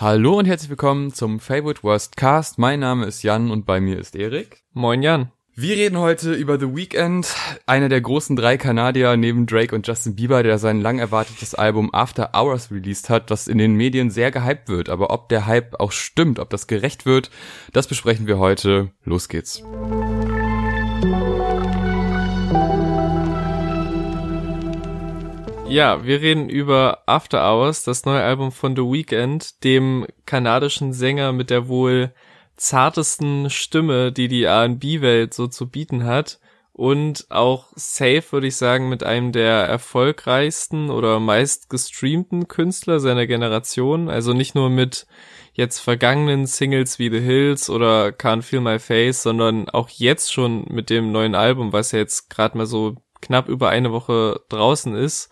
Hallo und herzlich willkommen zum Favorite Worst Cast. Mein Name ist Jan und bei mir ist Erik. Moin Jan. Wir reden heute über The Weeknd, einer der großen drei Kanadier neben Drake und Justin Bieber, der sein lang erwartetes Album After Hours released hat, das in den Medien sehr gehypt wird. Aber ob der Hype auch stimmt, ob das gerecht wird, das besprechen wir heute. Los geht's. Ja, wir reden über After Hours, das neue Album von The Weeknd, dem kanadischen Sänger mit der wohl zartesten Stimme, die die R&B-Welt so zu bieten hat und auch safe, würde ich sagen, mit einem der erfolgreichsten oder meist gestreamten Künstler seiner Generation. Also nicht nur mit jetzt vergangenen Singles wie The Hills oder Can't Feel My Face, sondern auch jetzt schon mit dem neuen Album, was ja jetzt gerade mal so knapp über eine Woche draußen ist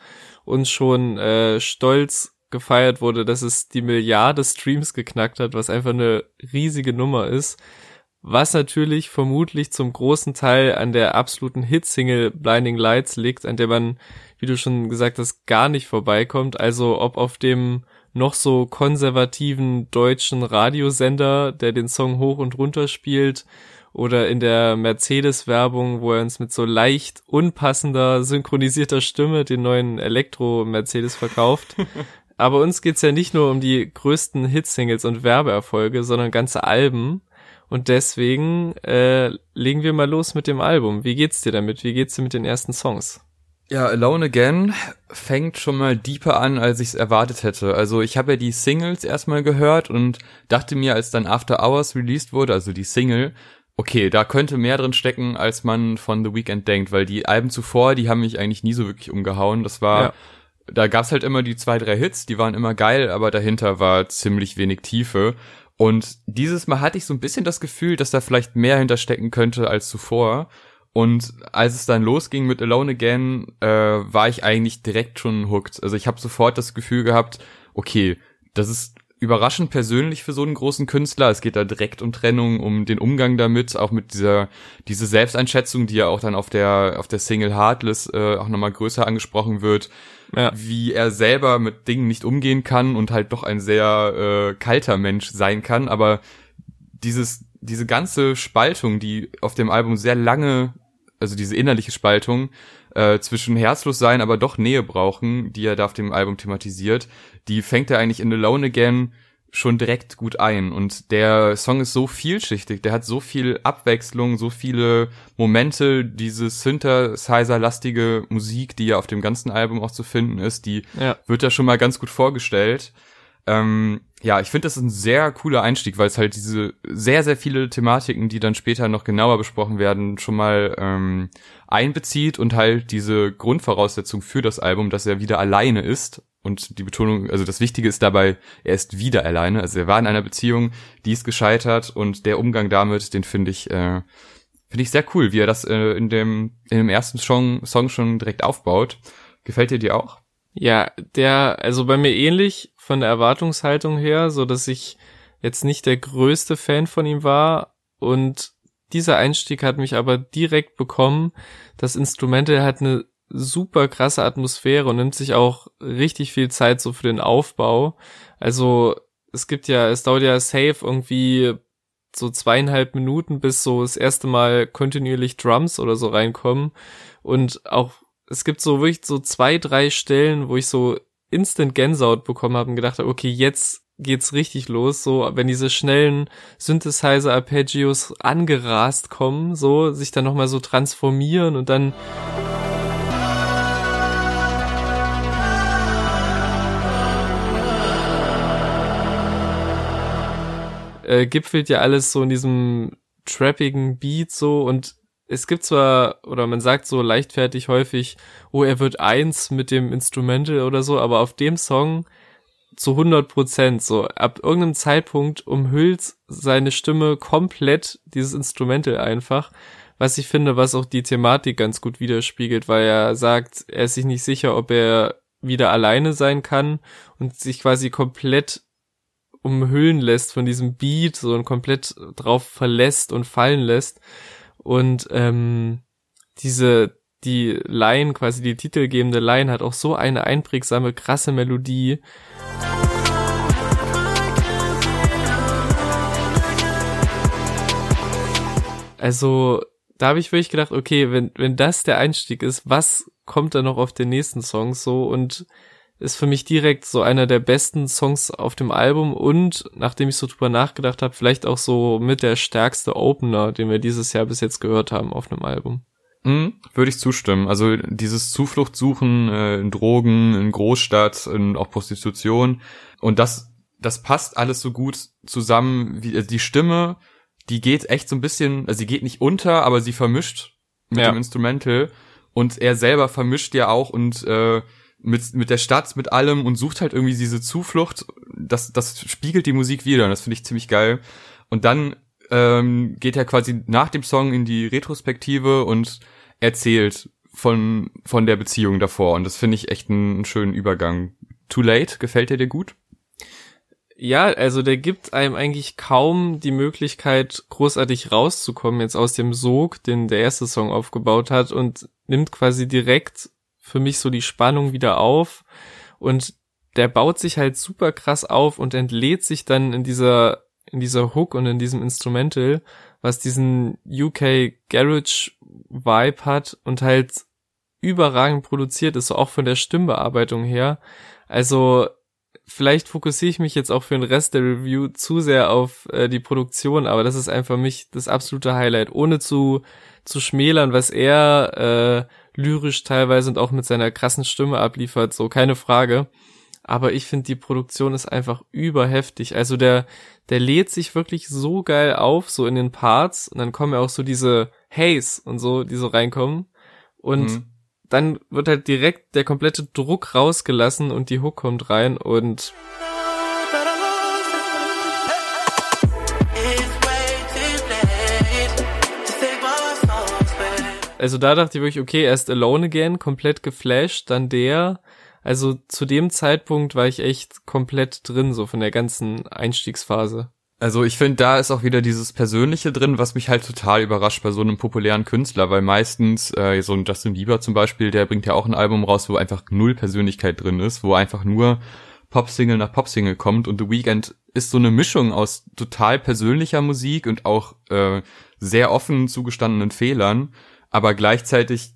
uns schon äh, stolz gefeiert wurde, dass es die Milliarde Streams geknackt hat, was einfach eine riesige Nummer ist. Was natürlich vermutlich zum großen Teil an der absoluten Hitsingle Blinding Lights liegt, an der man, wie du schon gesagt hast, gar nicht vorbeikommt. Also ob auf dem noch so konservativen deutschen Radiosender, der den Song hoch und runter spielt, oder in der Mercedes-Werbung, wo er uns mit so leicht unpassender, synchronisierter Stimme den neuen Elektro-Mercedes verkauft. Aber uns geht's ja nicht nur um die größten Hitsingles und Werbeerfolge, sondern ganze Alben. Und deswegen äh, legen wir mal los mit dem Album. Wie geht's dir damit? Wie geht's dir mit den ersten Songs? Ja, Alone Again fängt schon mal deeper an, als ich es erwartet hätte. Also ich habe ja die Singles erstmal gehört und dachte mir, als dann After Hours released wurde, also die Single, okay, da könnte mehr drin stecken, als man von The Weeknd denkt, weil die Alben zuvor, die haben mich eigentlich nie so wirklich umgehauen. Das war, ja. da gab's halt immer die zwei, drei Hits, die waren immer geil, aber dahinter war ziemlich wenig Tiefe. Und dieses Mal hatte ich so ein bisschen das Gefühl, dass da vielleicht mehr hinterstecken könnte als zuvor. Und als es dann losging mit Alone Again, äh, war ich eigentlich direkt schon hooked. Also ich habe sofort das Gefühl gehabt, okay, das ist überraschend persönlich für so einen großen Künstler. Es geht da direkt um Trennung, um den Umgang damit, auch mit dieser diese Selbsteinschätzung, die ja auch dann auf der auf der Single Heartless äh, auch nochmal größer angesprochen wird, ja. wie er selber mit Dingen nicht umgehen kann und halt doch ein sehr äh, kalter Mensch sein kann. Aber dieses diese ganze Spaltung, die auf dem Album sehr lange, also diese innerliche Spaltung, äh, zwischen herzlos sein, aber doch Nähe brauchen, die er da auf dem Album thematisiert, die fängt er eigentlich in Alone Again schon direkt gut ein. Und der Song ist so vielschichtig, der hat so viel Abwechslung, so viele Momente, diese Synthesizer-lastige Musik, die ja auf dem ganzen Album auch zu finden ist, die ja. wird da schon mal ganz gut vorgestellt. Ähm, ja, ich finde, das ist ein sehr cooler Einstieg, weil es halt diese sehr, sehr viele Thematiken, die dann später noch genauer besprochen werden, schon mal ähm, einbezieht und halt diese Grundvoraussetzung für das Album, dass er wieder alleine ist. Und die Betonung, also das Wichtige ist dabei, er ist wieder alleine. Also er war in einer Beziehung, die ist gescheitert und der Umgang damit, den finde ich, äh, finde ich sehr cool, wie er das äh, in dem in dem ersten Song, Song schon direkt aufbaut. Gefällt dir dir auch? Ja, der, also bei mir ähnlich von der Erwartungshaltung her, so dass ich jetzt nicht der größte Fan von ihm war und dieser Einstieg hat mich aber direkt bekommen. Das Instrumental hat eine super krasse Atmosphäre und nimmt sich auch richtig viel Zeit so für den Aufbau. Also es gibt ja, es dauert ja safe irgendwie so zweieinhalb Minuten, bis so das erste Mal kontinuierlich Drums oder so reinkommen. Und auch es gibt so wirklich so zwei, drei Stellen, wo ich so instant Gänsehaut bekommen habe und gedacht habe, okay, jetzt geht's richtig los, so wenn diese schnellen Synthesizer Arpeggios angerast kommen, so sich dann nochmal so transformieren und dann äh, gipfelt ja alles so in diesem trappigen Beat so und es gibt zwar, oder man sagt so leichtfertig häufig, oh, er wird eins mit dem Instrumental oder so, aber auf dem Song zu 100 Prozent, so ab irgendeinem Zeitpunkt umhüllt seine Stimme komplett dieses Instrumental einfach, was ich finde, was auch die Thematik ganz gut widerspiegelt, weil er sagt, er ist sich nicht sicher, ob er wieder alleine sein kann und sich quasi komplett umhüllen lässt von diesem Beat, so und komplett drauf verlässt und fallen lässt. Und ähm, diese, die Line, quasi die titelgebende Line, hat auch so eine einprägsame, krasse Melodie. Also, da habe ich wirklich gedacht, okay, wenn, wenn das der Einstieg ist, was kommt dann noch auf den nächsten Song so? Und ist für mich direkt so einer der besten Songs auf dem Album und nachdem ich so drüber nachgedacht habe, vielleicht auch so mit der stärkste Opener, den wir dieses Jahr bis jetzt gehört haben auf einem Album. Mhm, würde ich zustimmen. Also dieses Zufluchtssuchen äh, in Drogen, in Großstadt, in auch Prostitution und das das passt alles so gut zusammen, wie also die Stimme, die geht echt so ein bisschen, also sie geht nicht unter, aber sie vermischt mit ja. dem Instrumental und er selber vermischt ja auch und äh, mit mit der Stadt, mit allem und sucht halt irgendwie diese Zuflucht. Das das spiegelt die Musik wieder und das finde ich ziemlich geil. Und dann ähm, geht er quasi nach dem Song in die Retrospektive und erzählt von von der Beziehung davor und das finde ich echt einen, schönen Übergang. Too Late gefällt der dir gut? Ja, also der gibt einem eigentlich kaum die Möglichkeit, großartig rauszukommen jetzt aus dem Sog, den der erste Song aufgebaut hat und nimmt quasi direkt für mich so die Spannung wieder auf und der baut sich halt super krass auf und entlädt sich dann in dieser in dieser Hook und in diesem Instrumental, was diesen UK Garage Vibe hat und halt überragend produziert ist, so auch von der Stimmbearbeitung her. Also vielleicht fokussiere ich mich jetzt auch für den Rest der Review zu sehr auf äh, die Produktion, aber das ist einfach mich das absolute Highlight, ohne zu zu schmälern, was er äh, lyrisch teilweise und auch mit seiner krassen Stimme abliefert, so keine Frage. Aber ich finde, die Produktion ist einfach überheftig. Also der, der lädt sich wirklich so geil auf, so in den Parts, und dann kommen ja auch so diese Haze und so, die so reinkommen. Und mhm dann wird halt direkt der komplette Druck rausgelassen und die Hook kommt rein und Also da dachte ich wirklich, okay, erst Alone Again, komplett geflasht, dann der. Also zu dem Zeitpunkt war ich echt komplett drin, so von der ganzen Einstiegsphase. Also ich finde, da ist auch wieder dieses Persönliche drin, was mich halt total überrascht bei so einem populären Künstler, weil meistens äh, so ein Justin Bieber zum Beispiel, der bringt ja auch ein Album raus, wo einfach null Persönlichkeit drin ist, wo einfach nur Popsingle nach Popsingle kommt und The Weeknd ist so eine Mischung aus total persönlicher Musik und auch äh, sehr offen zugestandenen Fehlern, aber gleichzeitig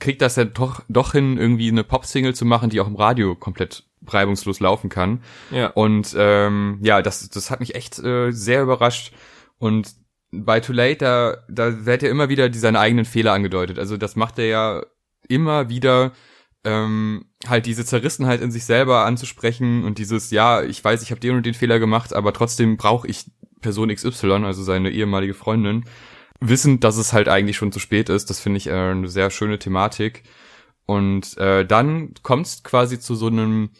kriegt das ja doch, doch hin, irgendwie eine Popsingle zu machen, die auch im Radio komplett reibungslos laufen kann. Ja. Und ähm, ja, das, das hat mich echt äh, sehr überrascht. Und bei Too Late, da, da wird ja immer wieder die seine eigenen Fehler angedeutet. Also das macht er ja immer wieder, ähm, halt diese Zerrissenheit in sich selber anzusprechen und dieses, ja, ich weiß, ich habe den und den Fehler gemacht, aber trotzdem brauche ich Person XY, also seine ehemalige Freundin, wissend, dass es halt eigentlich schon zu spät ist. Das finde ich äh, eine sehr schöne Thematik. Und äh, dann kommt's quasi zu so einem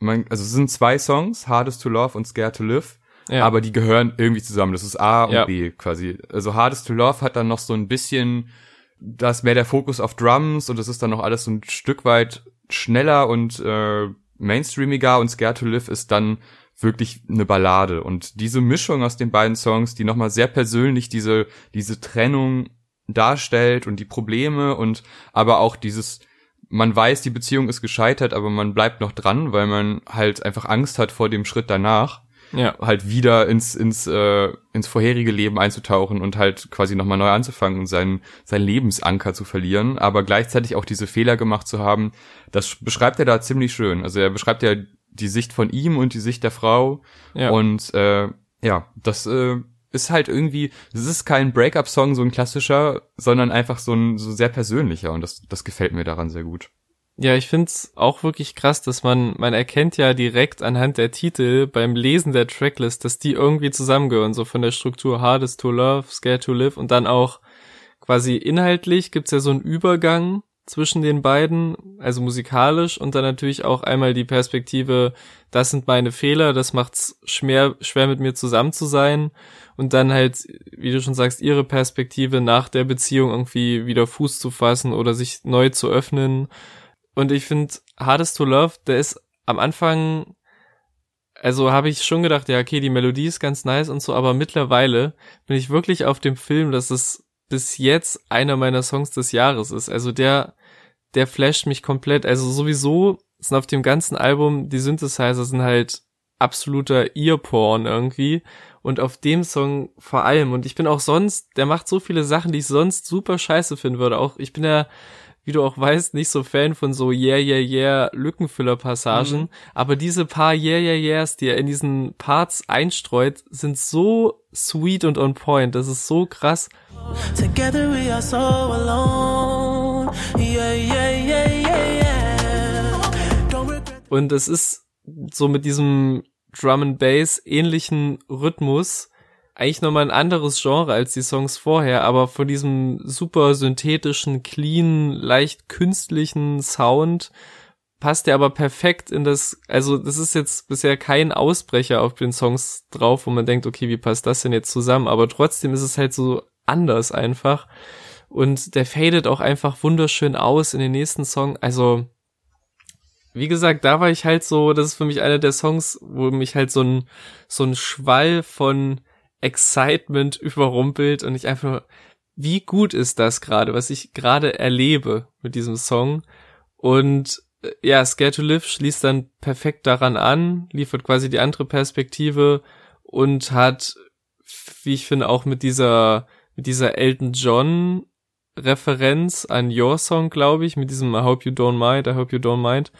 man, also es sind zwei Songs, Hardest to Love und Scared to Live, ja. aber die gehören irgendwie zusammen. Das ist A und ja. B quasi. Also Hardest to Love hat dann noch so ein bisschen, da ist mehr der Fokus auf Drums und das ist dann noch alles so ein Stück weit schneller und äh, mainstreamiger und Scared to Live ist dann wirklich eine Ballade und diese Mischung aus den beiden Songs, die nochmal sehr persönlich diese diese Trennung darstellt und die Probleme und aber auch dieses man weiß, die Beziehung ist gescheitert, aber man bleibt noch dran, weil man halt einfach Angst hat vor dem Schritt danach. Ja. Halt wieder ins, ins, äh, ins vorherige Leben einzutauchen und halt quasi nochmal neu anzufangen und seinen, seinen Lebensanker zu verlieren, aber gleichzeitig auch diese Fehler gemacht zu haben, das beschreibt er da ziemlich schön. Also er beschreibt ja die Sicht von ihm und die Sicht der Frau. Ja. Und äh, ja, das äh, ist halt irgendwie, es ist kein Breakup-Song, so ein klassischer, sondern einfach so ein so sehr persönlicher und das, das gefällt mir daran sehr gut. Ja, ich find's auch wirklich krass, dass man, man erkennt ja direkt anhand der Titel beim Lesen der Tracklist, dass die irgendwie zusammengehören, so von der Struktur Hardest to Love, Scared to Live und dann auch quasi inhaltlich gibt's ja so einen Übergang zwischen den beiden, also musikalisch und dann natürlich auch einmal die Perspektive, das sind meine Fehler, das macht's schwer, schwer mit mir zusammen zu sein und dann halt, wie du schon sagst, ihre Perspektive nach der Beziehung irgendwie wieder Fuß zu fassen oder sich neu zu öffnen. Und ich finde, Hardest to Love, der ist am Anfang, also habe ich schon gedacht, ja, okay, die Melodie ist ganz nice und so, aber mittlerweile bin ich wirklich auf dem Film, dass es bis jetzt einer meiner Songs des Jahres ist. Also der, der flasht mich komplett. Also sowieso sind auf dem ganzen Album die Synthesizer sind halt absoluter Earporn irgendwie. Und auf dem Song vor allem. Und ich bin auch sonst, der macht so viele Sachen, die ich sonst super scheiße finden würde. Auch ich bin ja wie du auch weißt, nicht so Fan von so Yeah, Yeah, Yeah Lückenfüller-Passagen. Mhm. Aber diese paar Yeah, Yeah, Yeahs, die er in diesen Parts einstreut, sind so sweet und on point. Das ist so krass. Together we are so alone. Yeah, yeah, yeah, Und es ist so mit diesem Drum and Bass ähnlichen Rhythmus eigentlich nochmal ein anderes Genre als die Songs vorher, aber von diesem super synthetischen, clean, leicht künstlichen Sound passt der aber perfekt in das, also das ist jetzt bisher kein Ausbrecher auf den Songs drauf, wo man denkt, okay, wie passt das denn jetzt zusammen? Aber trotzdem ist es halt so anders einfach. Und der fadet auch einfach wunderschön aus in den nächsten Song. Also, wie gesagt, da war ich halt so, das ist für mich einer der Songs, wo mich halt so ein, so ein Schwall von Excitement überrumpelt und ich einfach wie gut ist das gerade, was ich gerade erlebe mit diesem Song? Und äh, ja, Scared to Live schließt dann perfekt daran an, liefert quasi die andere Perspektive und hat, wie ich finde, auch mit dieser, mit dieser Elton John Referenz an Your Song, glaube ich, mit diesem I hope you don't mind, I hope you don't mind.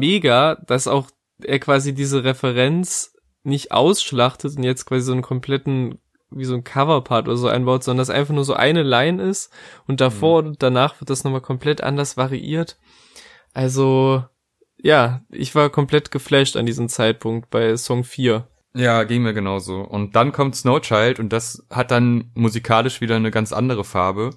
mega, dass auch er quasi diese Referenz nicht ausschlachtet und jetzt quasi so einen kompletten wie so ein Coverpart oder so einbaut, sondern dass einfach nur so eine Line ist und davor mhm. und danach wird das nochmal komplett anders variiert. Also, ja, ich war komplett geflasht an diesem Zeitpunkt bei Song 4. Ja, ging mir genauso. Und dann kommt Snowchild und das hat dann musikalisch wieder eine ganz andere Farbe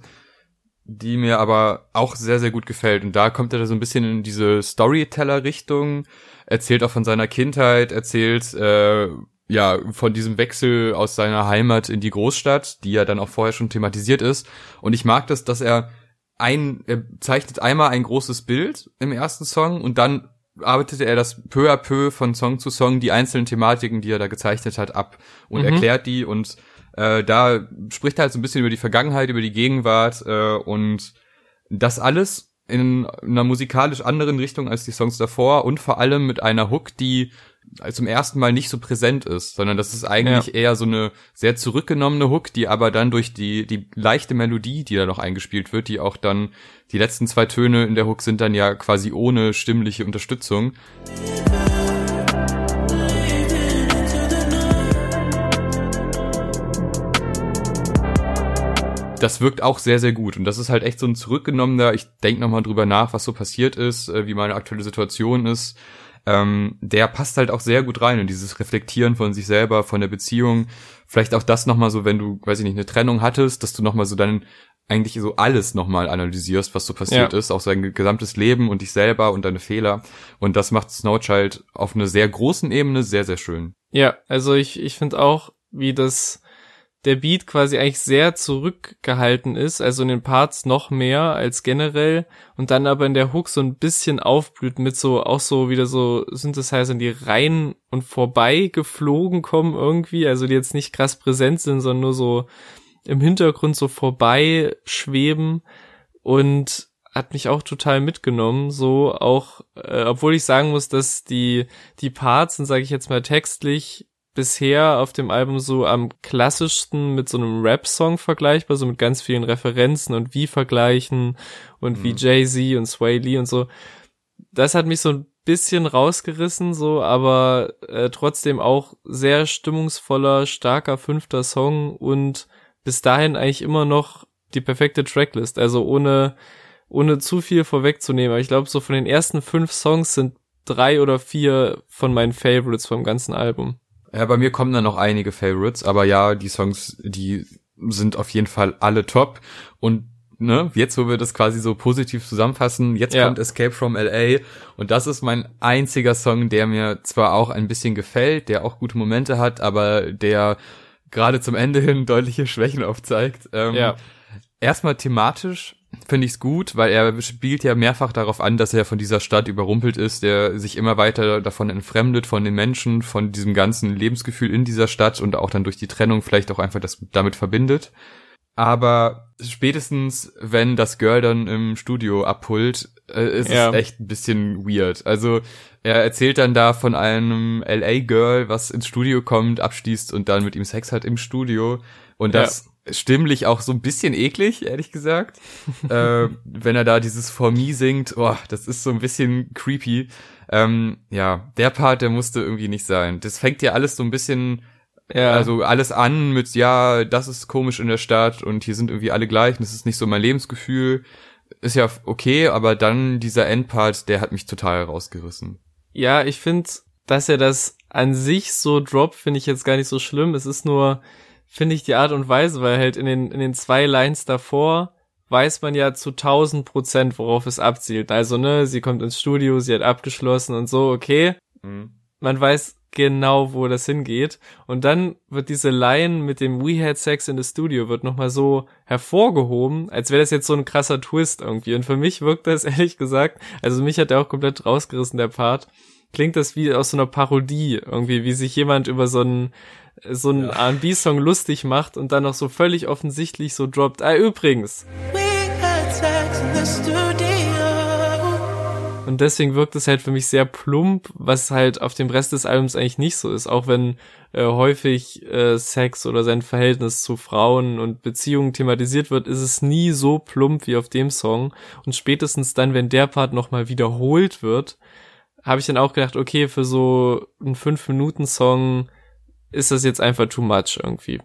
die mir aber auch sehr, sehr gut gefällt. Und da kommt er so ein bisschen in diese Storyteller-Richtung, erzählt auch von seiner Kindheit, erzählt äh, ja von diesem Wechsel aus seiner Heimat in die Großstadt, die ja dann auch vorher schon thematisiert ist. Und ich mag das, dass er ein, er zeichnet einmal ein großes Bild im ersten Song und dann arbeitete er das peu à peu von Song zu Song die einzelnen Thematiken, die er da gezeichnet hat, ab und mhm. erklärt die und äh, da spricht er halt so ein bisschen über die Vergangenheit, über die Gegenwart äh, und das alles in einer musikalisch anderen Richtung als die Songs davor und vor allem mit einer Hook, die zum ersten Mal nicht so präsent ist, sondern das ist eigentlich ja. eher so eine sehr zurückgenommene Hook, die aber dann durch die, die leichte Melodie, die da noch eingespielt wird, die auch dann, die letzten zwei Töne in der Hook sind dann ja quasi ohne stimmliche Unterstützung. das wirkt auch sehr, sehr gut. Und das ist halt echt so ein zurückgenommener, ich denke nochmal drüber nach, was so passiert ist, äh, wie meine aktuelle Situation ist. Ähm, der passt halt auch sehr gut rein in dieses Reflektieren von sich selber, von der Beziehung. Vielleicht auch das nochmal so, wenn du, weiß ich nicht, eine Trennung hattest, dass du nochmal so dann eigentlich so alles nochmal analysierst, was so passiert ja. ist, auch sein gesamtes Leben und dich selber und deine Fehler. Und das macht Snowchild auf einer sehr großen Ebene sehr, sehr schön. Ja, also ich, ich finde auch, wie das der Beat quasi eigentlich sehr zurückgehalten ist, also in den Parts noch mehr als generell und dann aber in der Hook so ein bisschen aufblüht mit so auch so wieder so Synthesizern, die rein und vorbei geflogen kommen irgendwie, also die jetzt nicht krass präsent sind, sondern nur so im Hintergrund so vorbei schweben und hat mich auch total mitgenommen, so auch, äh, obwohl ich sagen muss, dass die die Parts sind, sage ich jetzt mal textlich bisher auf dem Album so am klassischsten mit so einem Rap-Song vergleichbar, so mit ganz vielen Referenzen und wie vergleichen und mhm. wie Jay-Z und Sway Lee und so. Das hat mich so ein bisschen rausgerissen, so, aber äh, trotzdem auch sehr stimmungsvoller, starker fünfter Song und bis dahin eigentlich immer noch die perfekte Tracklist. Also ohne, ohne zu viel vorwegzunehmen. Aber ich glaube, so von den ersten fünf Songs sind drei oder vier von meinen Favorites vom ganzen Album. Ja, bei mir kommen dann noch einige Favorites, aber ja, die Songs, die sind auf jeden Fall alle top. Und ne, jetzt, wo wir das quasi so positiv zusammenfassen, jetzt ja. kommt Escape from LA und das ist mein einziger Song, der mir zwar auch ein bisschen gefällt, der auch gute Momente hat, aber der gerade zum Ende hin deutliche Schwächen aufzeigt. Ähm, ja. Erstmal thematisch finde ich es gut, weil er spielt ja mehrfach darauf an, dass er von dieser Stadt überrumpelt ist, der sich immer weiter davon entfremdet, von den Menschen, von diesem ganzen Lebensgefühl in dieser Stadt und auch dann durch die Trennung vielleicht auch einfach das damit verbindet. aber spätestens, wenn das Girl dann im Studio abholt, äh, ist ja. es echt ein bisschen weird. Also er erzählt dann da von einem LA-Girl, was ins Studio kommt, abschließt und dann mit ihm Sex hat im Studio. Und das ja. Stimmlich auch so ein bisschen eklig, ehrlich gesagt. äh, wenn er da dieses For Me singt, oh, das ist so ein bisschen creepy. Ähm, ja, der Part, der musste irgendwie nicht sein. Das fängt ja alles so ein bisschen ja. Also alles an mit, ja, das ist komisch in der Stadt und hier sind irgendwie alle gleich und das ist nicht so mein Lebensgefühl. Ist ja okay, aber dann dieser Endpart, der hat mich total rausgerissen. Ja, ich finde, dass er das an sich so droppt, finde ich jetzt gar nicht so schlimm. Es ist nur, finde ich, die Art und Weise, weil halt in den, in den zwei Lines davor weiß man ja zu tausend Prozent, worauf es abzielt. Also, ne, sie kommt ins Studio, sie hat abgeschlossen und so, okay. Mhm. Man weiß genau, wo das hingeht. Und dann wird diese Line mit dem We had sex in the studio wird nochmal so hervorgehoben, als wäre das jetzt so ein krasser Twist irgendwie. Und für mich wirkt das ehrlich gesagt, also mich hat der auch komplett rausgerissen, der Part. Klingt das wie aus so einer Parodie irgendwie, wie sich jemand über so einen so einen ja. R&B-Song lustig macht und dann noch so völlig offensichtlich so droppt. Ah, übrigens. Und deswegen wirkt es halt für mich sehr plump, was halt auf dem Rest des Albums eigentlich nicht so ist. Auch wenn äh, häufig äh, Sex oder sein Verhältnis zu Frauen und Beziehungen thematisiert wird, ist es nie so plump wie auf dem Song. Und spätestens dann, wenn der Part nochmal wiederholt wird, habe ich dann auch gedacht, okay, für so einen 5-Minuten-Song ist das jetzt einfach too much irgendwie.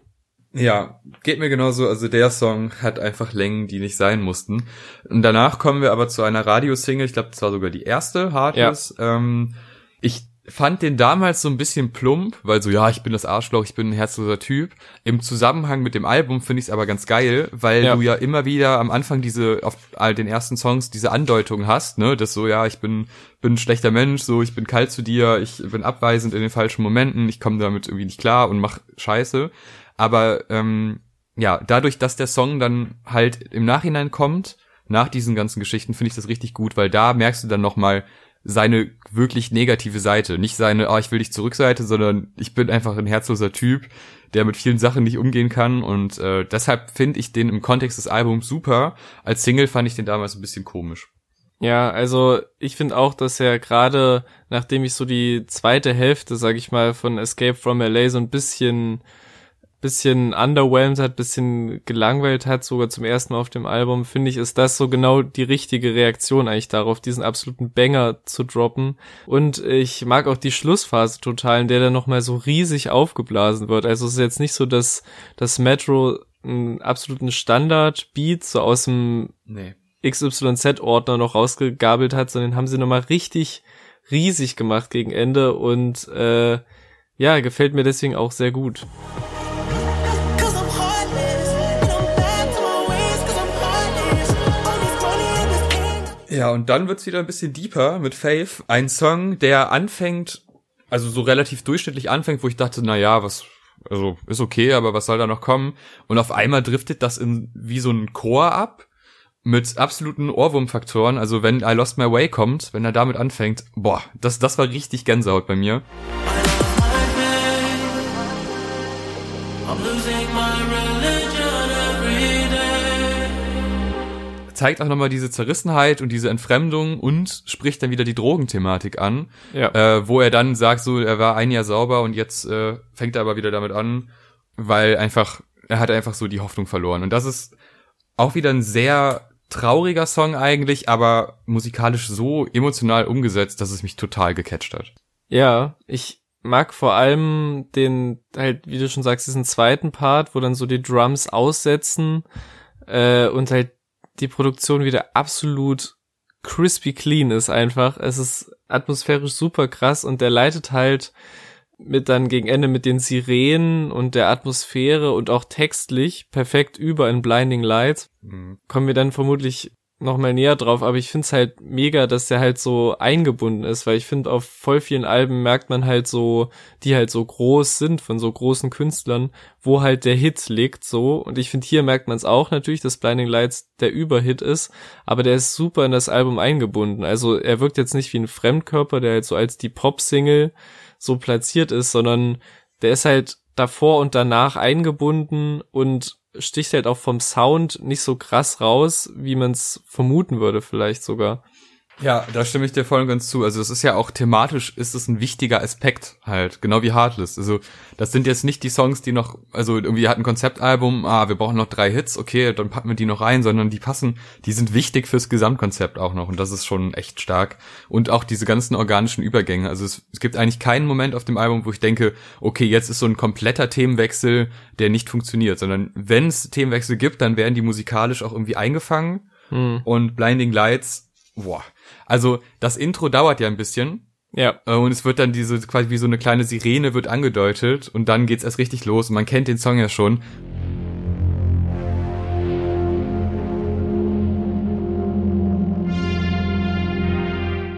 Ja, geht mir genauso. Also der Song hat einfach Längen, die nicht sein mussten. Und danach kommen wir aber zu einer Radiosingle. Ich glaube, das war sogar die erste, Heartless. Ja. Ähm, ich fand den damals so ein bisschen plump, weil so, ja, ich bin das Arschloch, ich bin ein herzloser Typ. Im Zusammenhang mit dem Album finde ich es aber ganz geil, weil ja. du ja immer wieder am Anfang diese, auf all den ersten Songs diese Andeutung hast, ne, das so, ja, ich bin, bin ein schlechter Mensch, so, ich bin kalt zu dir, ich bin abweisend in den falschen Momenten, ich komme damit irgendwie nicht klar und mach Scheiße. Aber ähm, ja, dadurch, dass der Song dann halt im Nachhinein kommt, nach diesen ganzen Geschichten, finde ich das richtig gut, weil da merkst du dann nochmal seine wirklich negative Seite. Nicht seine, oh, ich will dich zurück Seite, sondern ich bin einfach ein herzloser Typ, der mit vielen Sachen nicht umgehen kann. Und äh, deshalb finde ich den im Kontext des Albums super. Als Single fand ich den damals ein bisschen komisch. Ja, also ich finde auch, dass er gerade, nachdem ich so die zweite Hälfte, sag ich mal, von Escape from LA so ein bisschen bisschen underwhelmed hat, bisschen gelangweilt hat, sogar zum ersten Mal auf dem Album, finde ich, ist das so genau die richtige Reaktion eigentlich darauf, diesen absoluten Banger zu droppen. Und ich mag auch die Schlussphase total, in der der nochmal so riesig aufgeblasen wird. Also es ist jetzt nicht so, dass das Metro einen absoluten Standard-Beat so aus dem nee. XYZ-Ordner noch rausgegabelt hat, sondern haben sie nochmal richtig riesig gemacht gegen Ende und äh, ja, gefällt mir deswegen auch sehr gut. Ja, und dann wird's wieder ein bisschen deeper mit Faith. Ein Song, der anfängt, also so relativ durchschnittlich anfängt, wo ich dachte, na ja, was, also ist okay, aber was soll da noch kommen? Und auf einmal driftet das in wie so ein Chor ab mit absoluten Ohrwurmfaktoren. Also wenn I Lost My Way kommt, wenn er damit anfängt, boah, das, das war richtig Gänsehaut bei mir. I'm losing my zeigt auch nochmal diese Zerrissenheit und diese Entfremdung und spricht dann wieder die Drogenthematik an, ja. äh, wo er dann sagt, so, er war ein Jahr sauber und jetzt äh, fängt er aber wieder damit an, weil einfach, er hat einfach so die Hoffnung verloren. Und das ist auch wieder ein sehr trauriger Song eigentlich, aber musikalisch so emotional umgesetzt, dass es mich total gecatcht hat. Ja, ich mag vor allem den, halt, wie du schon sagst, diesen zweiten Part, wo dann so die Drums aussetzen äh, und halt die Produktion wieder absolut crispy clean ist einfach. Es ist atmosphärisch super krass und der leitet halt mit dann gegen Ende mit den Sirenen und der Atmosphäre und auch textlich perfekt über in Blinding Lights. Mhm. Kommen wir dann vermutlich noch mal näher drauf, aber ich find's halt mega, dass der halt so eingebunden ist, weil ich finde, auf voll vielen Alben merkt man halt so, die halt so groß sind von so großen Künstlern, wo halt der Hit liegt so. Und ich finde, hier merkt man es auch natürlich, dass Blinding Lights der Überhit ist, aber der ist super in das Album eingebunden. Also er wirkt jetzt nicht wie ein Fremdkörper, der halt so als die Pop-Single so platziert ist, sondern der ist halt davor und danach eingebunden und sticht halt auch vom Sound nicht so krass raus, wie man es vermuten würde vielleicht sogar. Ja, da stimme ich dir voll und ganz zu. Also es ist ja auch thematisch ist es ein wichtiger Aspekt halt, genau wie Heartless. Also das sind jetzt nicht die Songs, die noch, also irgendwie hat ein Konzeptalbum, ah, wir brauchen noch drei Hits, okay, dann packen wir die noch rein, sondern die passen, die sind wichtig fürs Gesamtkonzept auch noch und das ist schon echt stark. Und auch diese ganzen organischen Übergänge. Also es, es gibt eigentlich keinen Moment auf dem Album, wo ich denke, okay, jetzt ist so ein kompletter Themenwechsel, der nicht funktioniert, sondern wenn es Themenwechsel gibt, dann werden die musikalisch auch irgendwie eingefangen. Hm. Und Blinding Lights, boah, also das Intro dauert ja ein bisschen. Ja. Äh, und es wird dann diese, quasi wie so eine kleine Sirene wird angedeutet und dann geht's erst richtig los und man kennt den Song ja schon.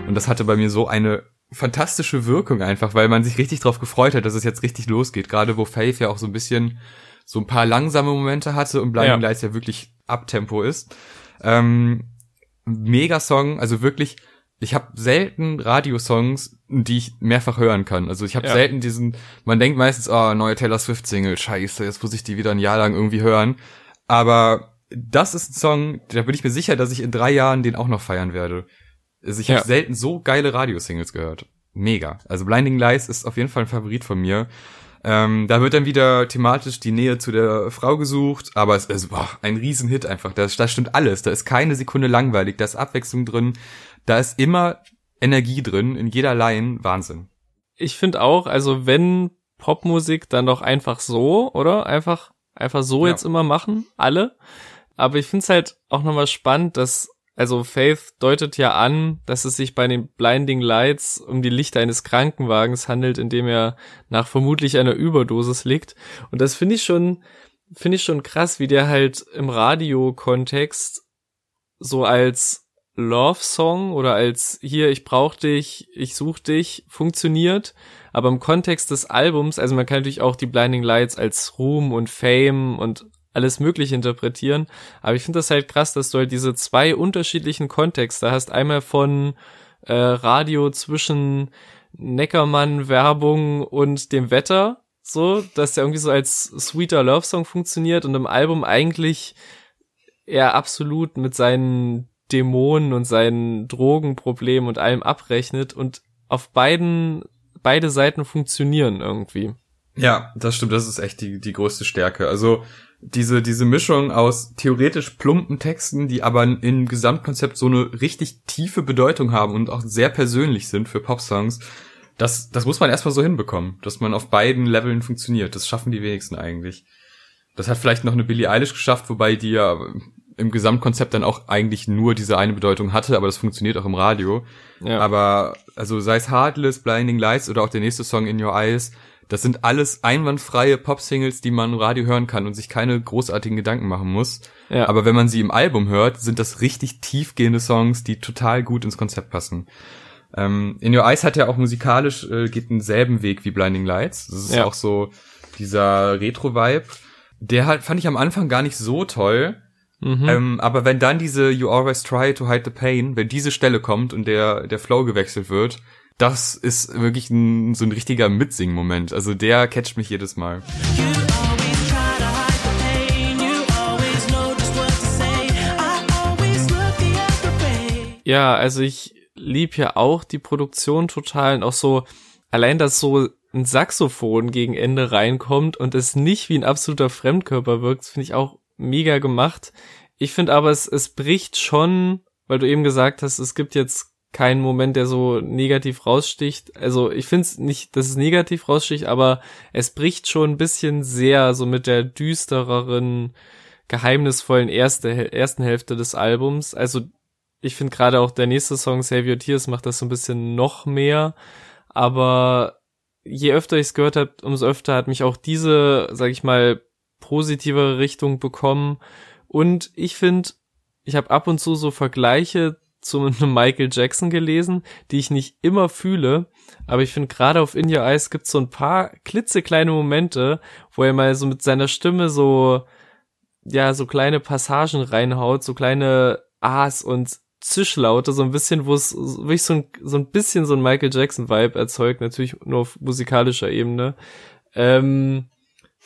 Und das hatte bei mir so eine fantastische Wirkung einfach, weil man sich richtig drauf gefreut hat, dass es jetzt richtig losgeht. Gerade wo Faith ja auch so ein bisschen so ein paar langsame Momente hatte und Blinding ja. Lights ja wirklich Abtempo ist. Ähm, Mega-Song, also wirklich, ich habe selten Radiosongs, die ich mehrfach hören kann. Also ich habe ja. selten diesen, man denkt meistens, oh, neue Taylor Swift Single, scheiße, jetzt muss ich die wieder ein Jahr lang irgendwie hören. Aber das ist ein Song, da bin ich mir sicher, dass ich in drei Jahren den auch noch feiern werde. Also ich ja. habe selten so geile Radiosingles gehört. Mega. Also Blinding Lights ist auf jeden Fall ein Favorit von mir. Ähm, da wird dann wieder thematisch die Nähe zu der Frau gesucht, aber es ist boah, ein Riesenhit einfach. Da, da stimmt alles. Da ist keine Sekunde langweilig, da ist Abwechslung drin, da ist immer Energie drin, in jeder Line. Wahnsinn. Ich finde auch, also wenn Popmusik, dann doch einfach so, oder? Einfach, einfach so ja. jetzt immer machen, alle. Aber ich finde es halt auch nochmal spannend, dass also Faith deutet ja an, dass es sich bei den Blinding Lights um die Lichter eines Krankenwagens handelt, in dem er nach vermutlich einer Überdosis liegt. Und das finde ich schon, finde ich schon krass, wie der halt im Radio-Kontext so als Love-Song oder als hier, ich brauch dich, ich such dich funktioniert. Aber im Kontext des Albums, also man kann natürlich auch die Blinding Lights als Ruhm und Fame und alles Mögliche interpretieren. Aber ich finde das halt krass, dass du halt diese zwei unterschiedlichen Kontexte hast. Einmal von äh, Radio zwischen Neckermann-Werbung und dem Wetter, so, dass der irgendwie so als sweeter Love-Song funktioniert und im Album eigentlich er absolut mit seinen Dämonen und seinen Drogenproblemen und allem abrechnet und auf beiden, beide Seiten funktionieren irgendwie. Ja, das stimmt, das ist echt die, die größte Stärke. Also, diese, diese Mischung aus theoretisch plumpen Texten, die aber im Gesamtkonzept so eine richtig tiefe Bedeutung haben und auch sehr persönlich sind für Popsongs, das, das muss man erstmal so hinbekommen, dass man auf beiden Leveln funktioniert. Das schaffen die wenigsten eigentlich. Das hat vielleicht noch eine Billie Eilish geschafft, wobei die ja im Gesamtkonzept dann auch eigentlich nur diese eine Bedeutung hatte, aber das funktioniert auch im Radio. Ja. Aber also sei es Heartless, Blinding Lights oder auch der nächste Song In Your Eyes, das sind alles einwandfreie Pop-Singles, die man im Radio hören kann und sich keine großartigen Gedanken machen muss. Ja. Aber wenn man sie im Album hört, sind das richtig tiefgehende Songs, die total gut ins Konzept passen. Ähm, In Your Eyes hat ja auch musikalisch, äh, geht denselben Weg wie Blinding Lights. Das ist ja. auch so dieser Retro-Vibe. Der halt fand ich am Anfang gar nicht so toll. Mhm. Ähm, aber wenn dann diese You Always Try to Hide the Pain, wenn diese Stelle kommt und der, der Flow gewechselt wird, das ist wirklich ein, so ein richtiger Mitsingen-Moment. Also der catcht mich jedes Mal. Ja, also ich lieb ja auch die Produktion total und auch so, allein, dass so ein Saxophon gegen Ende reinkommt und es nicht wie ein absoluter Fremdkörper wirkt, finde ich auch mega gemacht. Ich finde aber, es, es bricht schon, weil du eben gesagt hast, es gibt jetzt kein Moment, der so negativ raussticht. Also ich finde es nicht, dass es negativ raussticht, aber es bricht schon ein bisschen sehr so mit der düstereren, geheimnisvollen erste, ersten Hälfte des Albums. Also ich finde gerade auch der nächste Song, Save Your Tears, macht das so ein bisschen noch mehr. Aber je öfter ich es gehört habe, umso öfter hat mich auch diese, sag ich mal, positivere Richtung bekommen. Und ich finde, ich habe ab und zu so Vergleiche zu einem Michael Jackson gelesen, die ich nicht immer fühle, aber ich finde gerade auf In Your Eyes gibt es so ein paar klitzekleine Momente, wo er mal so mit seiner Stimme so ja, so kleine Passagen reinhaut, so kleine A's und Zischlaute, so ein bisschen, wo es wirklich so ein, so ein bisschen so ein Michael Jackson Vibe erzeugt, natürlich nur auf musikalischer Ebene. Ähm,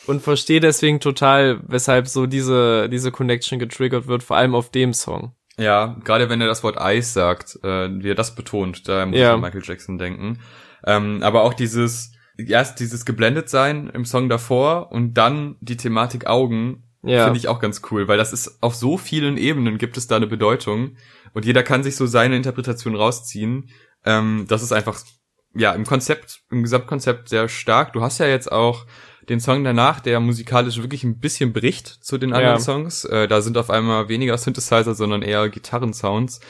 und verstehe deswegen total, weshalb so diese, diese Connection getriggert wird, vor allem auf dem Song. Ja, gerade wenn er das Wort Eis sagt, äh, wie er das betont, da muss ja. ich an Michael Jackson denken. Ähm, aber auch dieses, erst dieses geblendet sein im Song davor und dann die Thematik Augen, ja. finde ich auch ganz cool, weil das ist auf so vielen Ebenen gibt es da eine Bedeutung und jeder kann sich so seine Interpretation rausziehen. Ähm, das ist einfach, ja, im Konzept, im Gesamtkonzept sehr stark. Du hast ja jetzt auch den Song danach, der musikalisch wirklich ein bisschen bricht zu den anderen ja. Songs. Äh, da sind auf einmal weniger Synthesizer, sondern eher Gitarrensounds.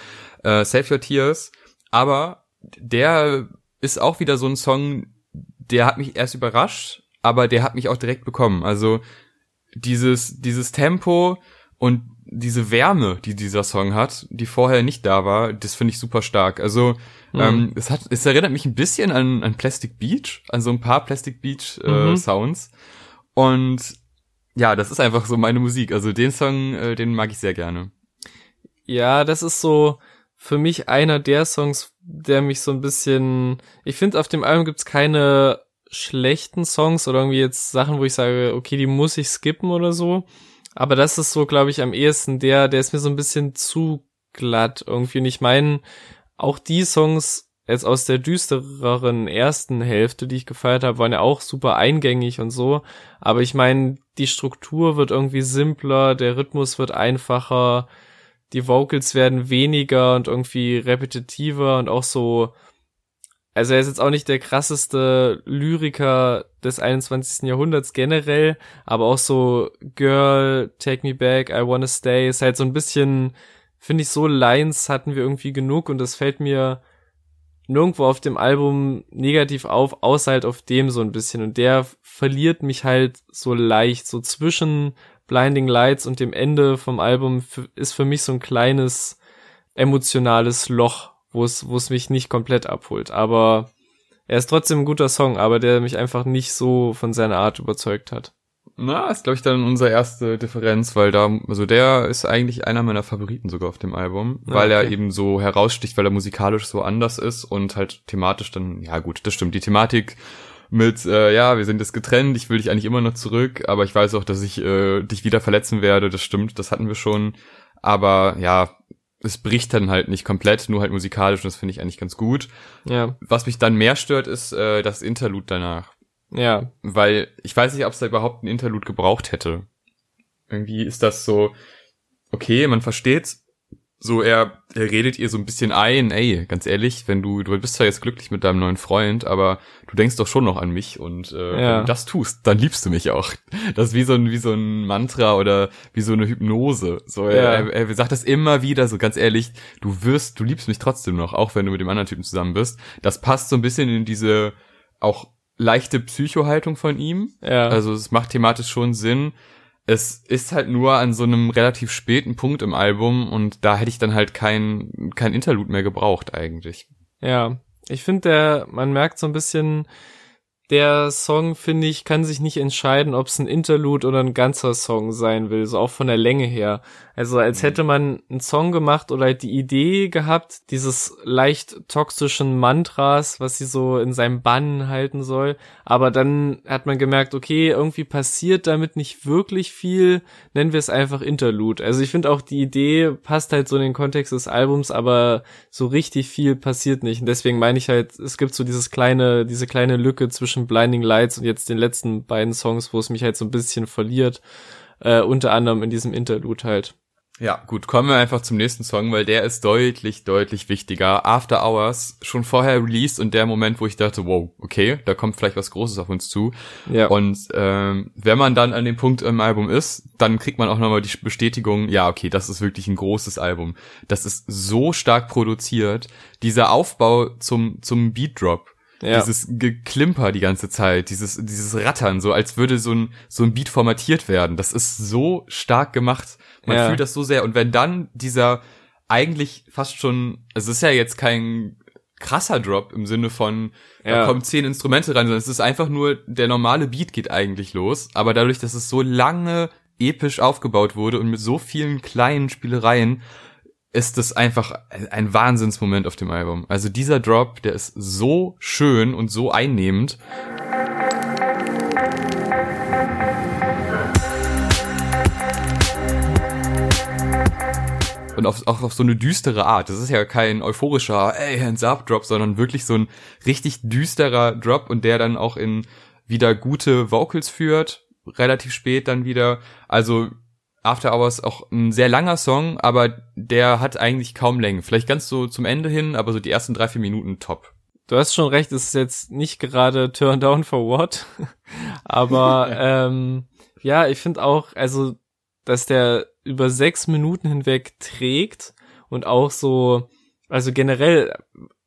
Äh, Save Your Tears. Aber der ist auch wieder so ein Song, der hat mich erst überrascht, aber der hat mich auch direkt bekommen. Also dieses, dieses Tempo und diese Wärme, die dieser Song hat, die vorher nicht da war, das finde ich super stark. Also mhm. ähm, es hat, es erinnert mich ein bisschen an, an Plastic Beach, an so ein paar Plastic Beach äh, mhm. Sounds. Und ja, das ist einfach so meine Musik. Also den Song, äh, den mag ich sehr gerne. Ja, das ist so für mich einer der Songs, der mich so ein bisschen. Ich finde, auf dem Album gibt's keine schlechten Songs oder irgendwie jetzt Sachen, wo ich sage, okay, die muss ich skippen oder so. Aber das ist so, glaube ich, am ehesten der, der ist mir so ein bisschen zu glatt irgendwie. Und ich meine, auch die Songs jetzt aus der düstereren ersten Hälfte, die ich gefeiert habe, waren ja auch super eingängig und so. Aber ich meine, die Struktur wird irgendwie simpler, der Rhythmus wird einfacher, die Vocals werden weniger und irgendwie repetitiver und auch so also er ist jetzt auch nicht der krasseste Lyriker des 21. Jahrhunderts generell, aber auch so Girl, Take Me Back, I Wanna Stay ist halt so ein bisschen, finde ich, so Lines hatten wir irgendwie genug und das fällt mir nirgendwo auf dem Album negativ auf, außer halt auf dem so ein bisschen und der verliert mich halt so leicht, so zwischen Blinding Lights und dem Ende vom Album ist für mich so ein kleines emotionales Loch, wo es, wo es mich nicht komplett abholt. Aber er ist trotzdem ein guter Song, aber der mich einfach nicht so von seiner Art überzeugt hat. Na, ist glaube ich dann unsere erste Differenz, weil da, also der ist eigentlich einer meiner Favoriten sogar auf dem Album, ah, weil okay. er eben so heraussticht, weil er musikalisch so anders ist und halt thematisch dann, ja gut, das stimmt, die Thematik mit, äh, ja, wir sind jetzt getrennt, ich will dich eigentlich immer noch zurück, aber ich weiß auch, dass ich äh, dich wieder verletzen werde, das stimmt, das hatten wir schon, aber ja, es bricht dann halt nicht komplett, nur halt musikalisch und das finde ich eigentlich ganz gut. Ja. Was mich dann mehr stört, ist äh, das Interlude danach. Ja. Weil ich weiß nicht, ob es da überhaupt ein Interlude gebraucht hätte. Irgendwie ist das so, okay, man versteht's, so er, er redet ihr so ein bisschen ein, ey, ganz ehrlich, wenn du, du bist zwar jetzt glücklich mit deinem neuen Freund, aber du denkst doch schon noch an mich und äh, ja. wenn du das tust, dann liebst du mich auch. Das ist wie so ein, wie so ein Mantra oder wie so eine Hypnose. So, ja. er, er, er sagt das immer wieder, so ganz ehrlich, du wirst, du liebst mich trotzdem noch, auch wenn du mit dem anderen Typen zusammen bist. Das passt so ein bisschen in diese auch leichte Psychohaltung von ihm. Ja. Also es macht thematisch schon Sinn es ist halt nur an so einem relativ späten Punkt im Album und da hätte ich dann halt kein, kein Interlude mehr gebraucht eigentlich. Ja, ich finde, der, man merkt so ein bisschen, der Song, finde ich, kann sich nicht entscheiden, ob es ein Interlude oder ein ganzer Song sein will, so auch von der Länge her. Also als mhm. hätte man einen Song gemacht oder halt die Idee gehabt, dieses leicht toxischen Mantras, was sie so in seinem Bann halten soll. Aber dann hat man gemerkt, okay, irgendwie passiert damit nicht wirklich viel, nennen wir es einfach Interlude. Also ich finde auch die Idee passt halt so in den Kontext des Albums, aber so richtig viel passiert nicht. Und deswegen meine ich halt, es gibt so dieses kleine, diese kleine Lücke zwischen Blinding Lights und jetzt den letzten beiden Songs, wo es mich halt so ein bisschen verliert. Äh, unter anderem in diesem Interlude halt. Ja, gut, kommen wir einfach zum nächsten Song, weil der ist deutlich, deutlich wichtiger. After Hours, schon vorher released und der Moment, wo ich dachte, wow, okay, da kommt vielleicht was Großes auf uns zu. Ja. Und ähm, wenn man dann an dem Punkt im Album ist, dann kriegt man auch nochmal die Bestätigung, ja, okay, das ist wirklich ein großes Album. Das ist so stark produziert. Dieser Aufbau zum, zum Beat Drop, ja. Dieses Geklimper die ganze Zeit, dieses, dieses Rattern, so als würde so ein, so ein Beat formatiert werden. Das ist so stark gemacht. Man ja. fühlt das so sehr. Und wenn dann dieser eigentlich fast schon, also es ist ja jetzt kein krasser Drop im Sinne von, ja. da kommen zehn Instrumente rein, sondern es ist einfach nur, der normale Beat geht eigentlich los. Aber dadurch, dass es so lange episch aufgebaut wurde und mit so vielen kleinen Spielereien, ist das einfach ein Wahnsinnsmoment auf dem Album. Also dieser Drop, der ist so schön und so einnehmend. und auf, auch auf so eine düstere Art. Das ist ja kein euphorischer Ey, Hands Up Drop, sondern wirklich so ein richtig düsterer Drop und der dann auch in wieder gute Vocals führt, relativ spät dann wieder. Also After Hours auch ein sehr langer Song, aber der hat eigentlich kaum Längen. Vielleicht ganz so zum Ende hin, aber so die ersten drei, vier Minuten top. Du hast schon recht, es ist jetzt nicht gerade Turn Down for What, aber ähm, ja, ich finde auch, also, dass der über sechs Minuten hinweg trägt und auch so, also generell,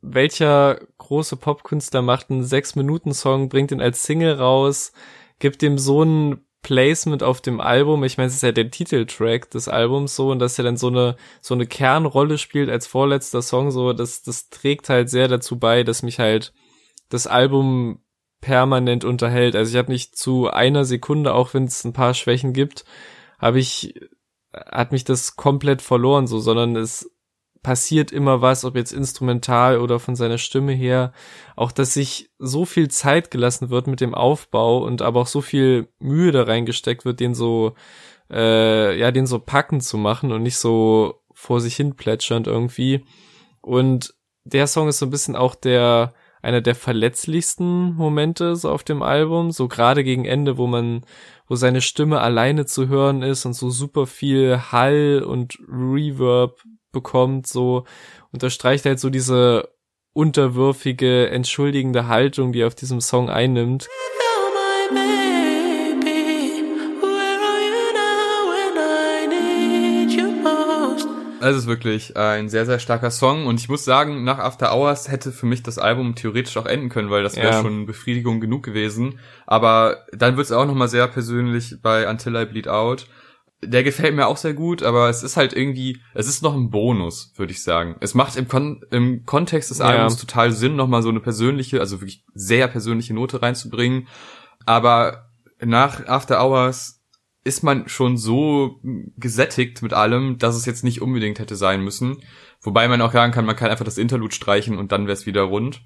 welcher große Popkünstler macht einen sechs Minuten Song, bringt ihn als Single raus, gibt dem so ein Placement auf dem Album. Ich meine, es ist ja der Titeltrack des Albums so und dass er dann so eine so eine Kernrolle spielt als vorletzter Song so, das das trägt halt sehr dazu bei, dass mich halt das Album permanent unterhält. Also ich habe nicht zu einer Sekunde, auch wenn es ein paar Schwächen gibt, habe ich hat mich das komplett verloren so, sondern es passiert immer was, ob jetzt instrumental oder von seiner Stimme her. Auch, dass sich so viel Zeit gelassen wird mit dem Aufbau und aber auch so viel Mühe da reingesteckt wird, den so, äh, ja, den so packend zu machen und nicht so vor sich hin plätschernd irgendwie. Und der Song ist so ein bisschen auch der, einer der verletzlichsten Momente so auf dem Album, so gerade gegen Ende, wo man, wo seine Stimme alleine zu hören ist und so super viel Hall und Reverb bekommt, so unterstreicht halt so diese unterwürfige, entschuldigende Haltung, die er auf diesem Song einnimmt. Es ist wirklich ein sehr, sehr starker Song und ich muss sagen, nach After Hours hätte für mich das Album theoretisch auch enden können, weil das wäre ja. schon Befriedigung genug gewesen. Aber dann wird es auch nochmal sehr persönlich bei Until I Bleed Out der gefällt mir auch sehr gut, aber es ist halt irgendwie, es ist noch ein Bonus, würde ich sagen. Es macht im, Kon im Kontext des Albums ja. total Sinn, nochmal so eine persönliche, also wirklich sehr persönliche Note reinzubringen. Aber nach After Hours ist man schon so gesättigt mit allem, dass es jetzt nicht unbedingt hätte sein müssen. Wobei man auch sagen kann, man kann einfach das Interlude streichen und dann wäre es wieder rund.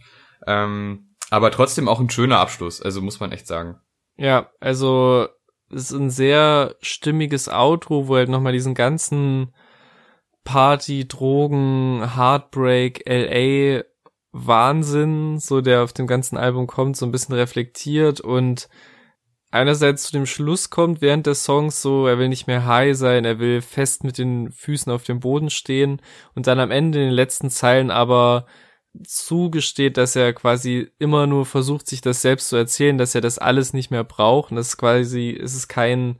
Ähm, aber trotzdem auch ein schöner Abschluss, also muss man echt sagen. Ja, also ist ein sehr stimmiges Outro, wo halt nochmal diesen ganzen Party, Drogen, Heartbreak, LA Wahnsinn, so der auf dem ganzen Album kommt, so ein bisschen reflektiert und einerseits zu dem Schluss kommt während des Songs so, er will nicht mehr high sein, er will fest mit den Füßen auf dem Boden stehen und dann am Ende in den letzten Zeilen aber zugesteht, dass er quasi immer nur versucht, sich das selbst zu erzählen, dass er das alles nicht mehr braucht. Und das ist quasi, es ist kein,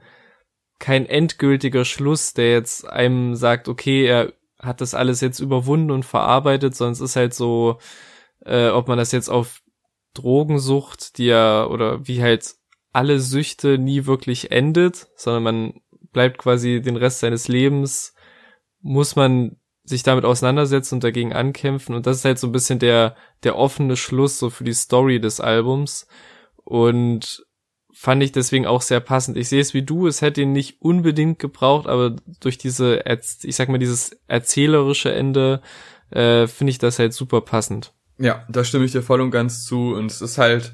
kein endgültiger Schluss, der jetzt einem sagt, okay, er hat das alles jetzt überwunden und verarbeitet, es ist halt so, äh, ob man das jetzt auf Drogensucht, die ja, oder wie halt alle Süchte nie wirklich endet, sondern man bleibt quasi den Rest seines Lebens, muss man sich damit auseinandersetzen und dagegen ankämpfen. Und das ist halt so ein bisschen der, der offene Schluss so für die Story des Albums. Und fand ich deswegen auch sehr passend. Ich sehe es wie du, es hätte ihn nicht unbedingt gebraucht, aber durch diese, ich sag mal, dieses erzählerische Ende, äh, finde ich das halt super passend. Ja, da stimme ich dir voll und ganz zu. Und es ist halt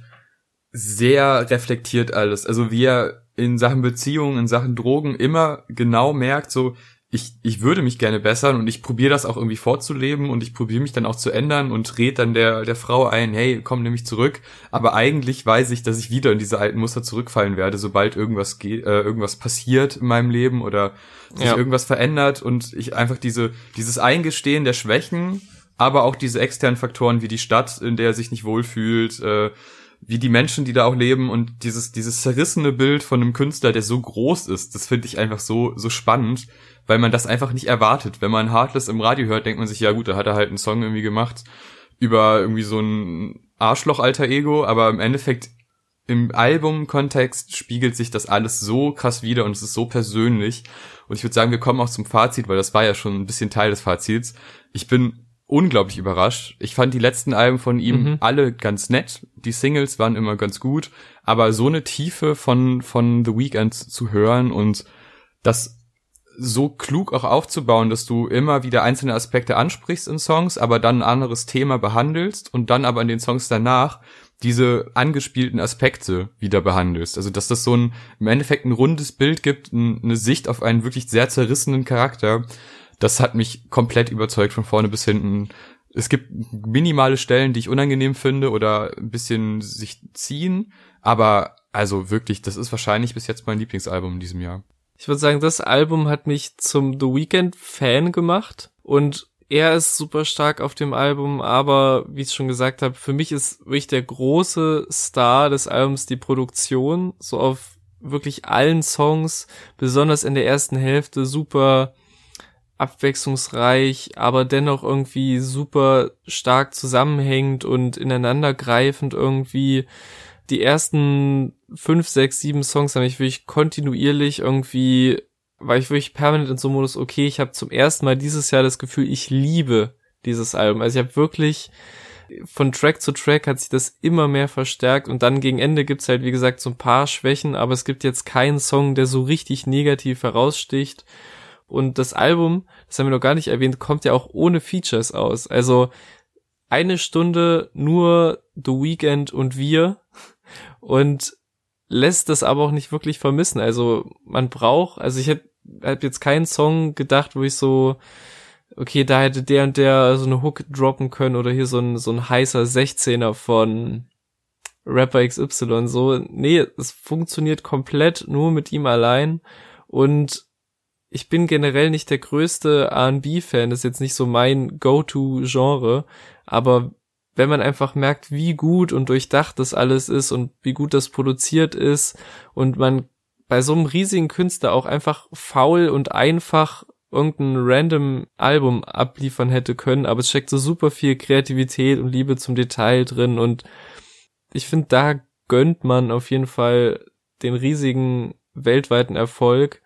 sehr reflektiert alles. Also wie er in Sachen Beziehungen, in Sachen Drogen immer genau merkt, so, ich, ich würde mich gerne bessern und ich probiere das auch irgendwie vorzuleben und ich probiere mich dann auch zu ändern und red dann der, der Frau ein, hey, komm nämlich zurück. Aber eigentlich weiß ich, dass ich wieder in diese alten Muster zurückfallen werde, sobald irgendwas geht, äh, irgendwas passiert in meinem Leben oder sich ja. irgendwas verändert und ich einfach diese, dieses Eingestehen der Schwächen, aber auch diese externen Faktoren wie die Stadt, in der er sich nicht wohlfühlt, äh, wie die Menschen, die da auch leben und dieses, dieses zerrissene Bild von einem Künstler, der so groß ist, das finde ich einfach so, so spannend weil man das einfach nicht erwartet. Wenn man Heartless im Radio hört, denkt man sich, ja gut, da hat er halt einen Song irgendwie gemacht über irgendwie so ein Arschloch-Alter-Ego, aber im Endeffekt im Album-Kontext spiegelt sich das alles so krass wieder und es ist so persönlich. Und ich würde sagen, wir kommen auch zum Fazit, weil das war ja schon ein bisschen Teil des Fazits. Ich bin unglaublich überrascht. Ich fand die letzten Alben von ihm mhm. alle ganz nett. Die Singles waren immer ganz gut. Aber so eine Tiefe von, von The Weeknd zu hören und das so klug auch aufzubauen, dass du immer wieder einzelne Aspekte ansprichst in Songs, aber dann ein anderes Thema behandelst und dann aber in den Songs danach diese angespielten Aspekte wieder behandelst. Also dass das so ein im Endeffekt ein rundes Bild gibt, eine Sicht auf einen wirklich sehr zerrissenen Charakter. Das hat mich komplett überzeugt von vorne bis hinten. Es gibt minimale Stellen, die ich unangenehm finde oder ein bisschen sich ziehen, aber also wirklich, das ist wahrscheinlich bis jetzt mein Lieblingsalbum in diesem Jahr. Ich würde sagen, das Album hat mich zum The Weeknd Fan gemacht und er ist super stark auf dem Album, aber wie ich schon gesagt habe, für mich ist wirklich der große Star des Albums die Produktion, so auf wirklich allen Songs, besonders in der ersten Hälfte super abwechslungsreich, aber dennoch irgendwie super stark zusammenhängend und ineinandergreifend irgendwie. Die ersten fünf, sechs, sieben Songs habe ich wirklich kontinuierlich irgendwie war ich wirklich permanent in so einem Modus, okay, ich habe zum ersten Mal dieses Jahr das Gefühl, ich liebe dieses Album. Also ich habe wirklich von Track zu Track hat sich das immer mehr verstärkt und dann gegen Ende gibt's halt, wie gesagt, so ein paar Schwächen, aber es gibt jetzt keinen Song, der so richtig negativ heraussticht. Und das Album, das haben wir noch gar nicht erwähnt, kommt ja auch ohne Features aus. Also eine Stunde nur The Weekend und wir und lässt das aber auch nicht wirklich vermissen. Also man braucht, also ich hätte habe jetzt keinen Song gedacht, wo ich so, okay, da hätte der und der so eine Hook droppen können oder hier so ein, so ein heißer 16er von Rapper XY, so. Nee, es funktioniert komplett nur mit ihm allein und ich bin generell nicht der größte R&B-Fan, ist jetzt nicht so mein Go-To-Genre, aber wenn man einfach merkt, wie gut und durchdacht das alles ist und wie gut das produziert ist und man bei so einem riesigen Künstler auch einfach faul und einfach irgendein random Album abliefern hätte können, aber es steckt so super viel Kreativität und Liebe zum Detail drin und ich finde, da gönnt man auf jeden Fall den riesigen weltweiten Erfolg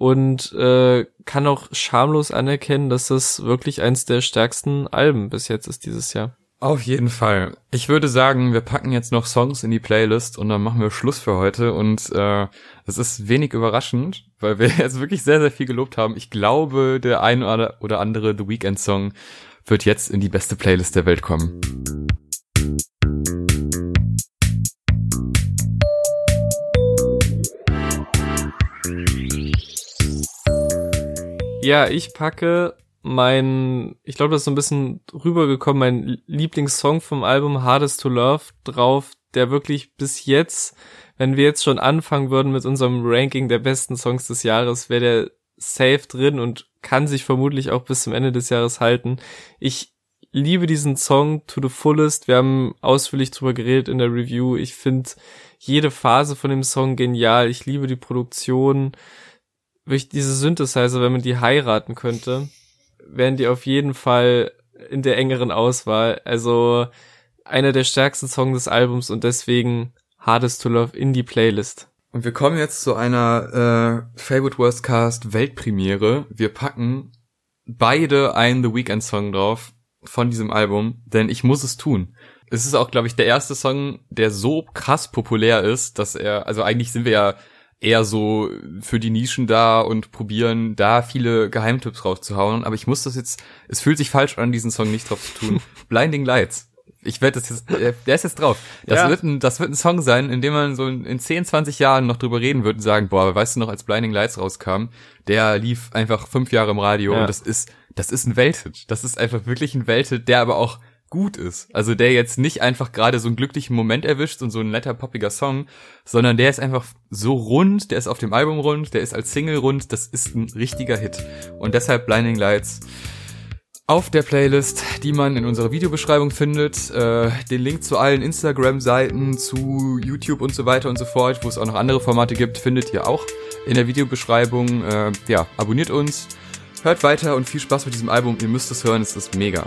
und äh, kann auch schamlos anerkennen, dass das wirklich eins der stärksten Alben bis jetzt ist dieses Jahr. Auf jeden Fall. Ich würde sagen, wir packen jetzt noch Songs in die Playlist und dann machen wir Schluss für heute. Und äh, es ist wenig überraschend, weil wir jetzt wirklich sehr, sehr viel gelobt haben. Ich glaube, der ein oder andere The Weekend Song wird jetzt in die beste Playlist der Welt kommen. Ja, ich packe mein, ich glaube, das ist so ein bisschen rübergekommen, mein Lieblingssong vom Album Hardest to Love drauf, der wirklich bis jetzt, wenn wir jetzt schon anfangen würden mit unserem Ranking der besten Songs des Jahres, wäre der safe drin und kann sich vermutlich auch bis zum Ende des Jahres halten. Ich liebe diesen Song to the fullest. Wir haben ausführlich drüber geredet in der Review. Ich finde jede Phase von dem Song genial. Ich liebe die Produktion. Wirklich diese Synthesizer, wenn man die heiraten könnte wären die auf jeden Fall in der engeren Auswahl. Also einer der stärksten Songs des Albums und deswegen Hardest to Love in die Playlist. Und wir kommen jetzt zu einer äh, Favorite Worst Cast Weltpremiere. Wir packen beide einen The Weekend Song drauf von diesem Album, denn ich muss es tun. Es ist auch, glaube ich, der erste Song, der so krass populär ist, dass er, also eigentlich sind wir ja eher so für die Nischen da und probieren da viele Geheimtipps rauszuhauen. Aber ich muss das jetzt, es fühlt sich falsch an, diesen Song nicht drauf zu tun. Blinding Lights. Ich werde das jetzt, der ist jetzt drauf. Das ja. wird ein, das wird ein Song sein, in dem man so in 10, 20 Jahren noch drüber reden wird und sagen, boah, weißt du noch, als Blinding Lights rauskam, der lief einfach fünf Jahre im Radio ja. und das ist, das ist ein Welthit. Das ist einfach wirklich ein Welthit, der aber auch gut ist. Also der jetzt nicht einfach gerade so einen glücklichen Moment erwischt und so ein netter poppiger Song, sondern der ist einfach so rund, der ist auf dem Album rund, der ist als Single rund, das ist ein richtiger Hit. Und deshalb Blinding Lights auf der Playlist, die man in unserer Videobeschreibung findet. Äh, den Link zu allen Instagram-Seiten, zu YouTube und so weiter und so fort, wo es auch noch andere Formate gibt, findet ihr auch in der Videobeschreibung. Äh, ja, abonniert uns, hört weiter und viel Spaß mit diesem Album. Ihr müsst es hören, es ist mega.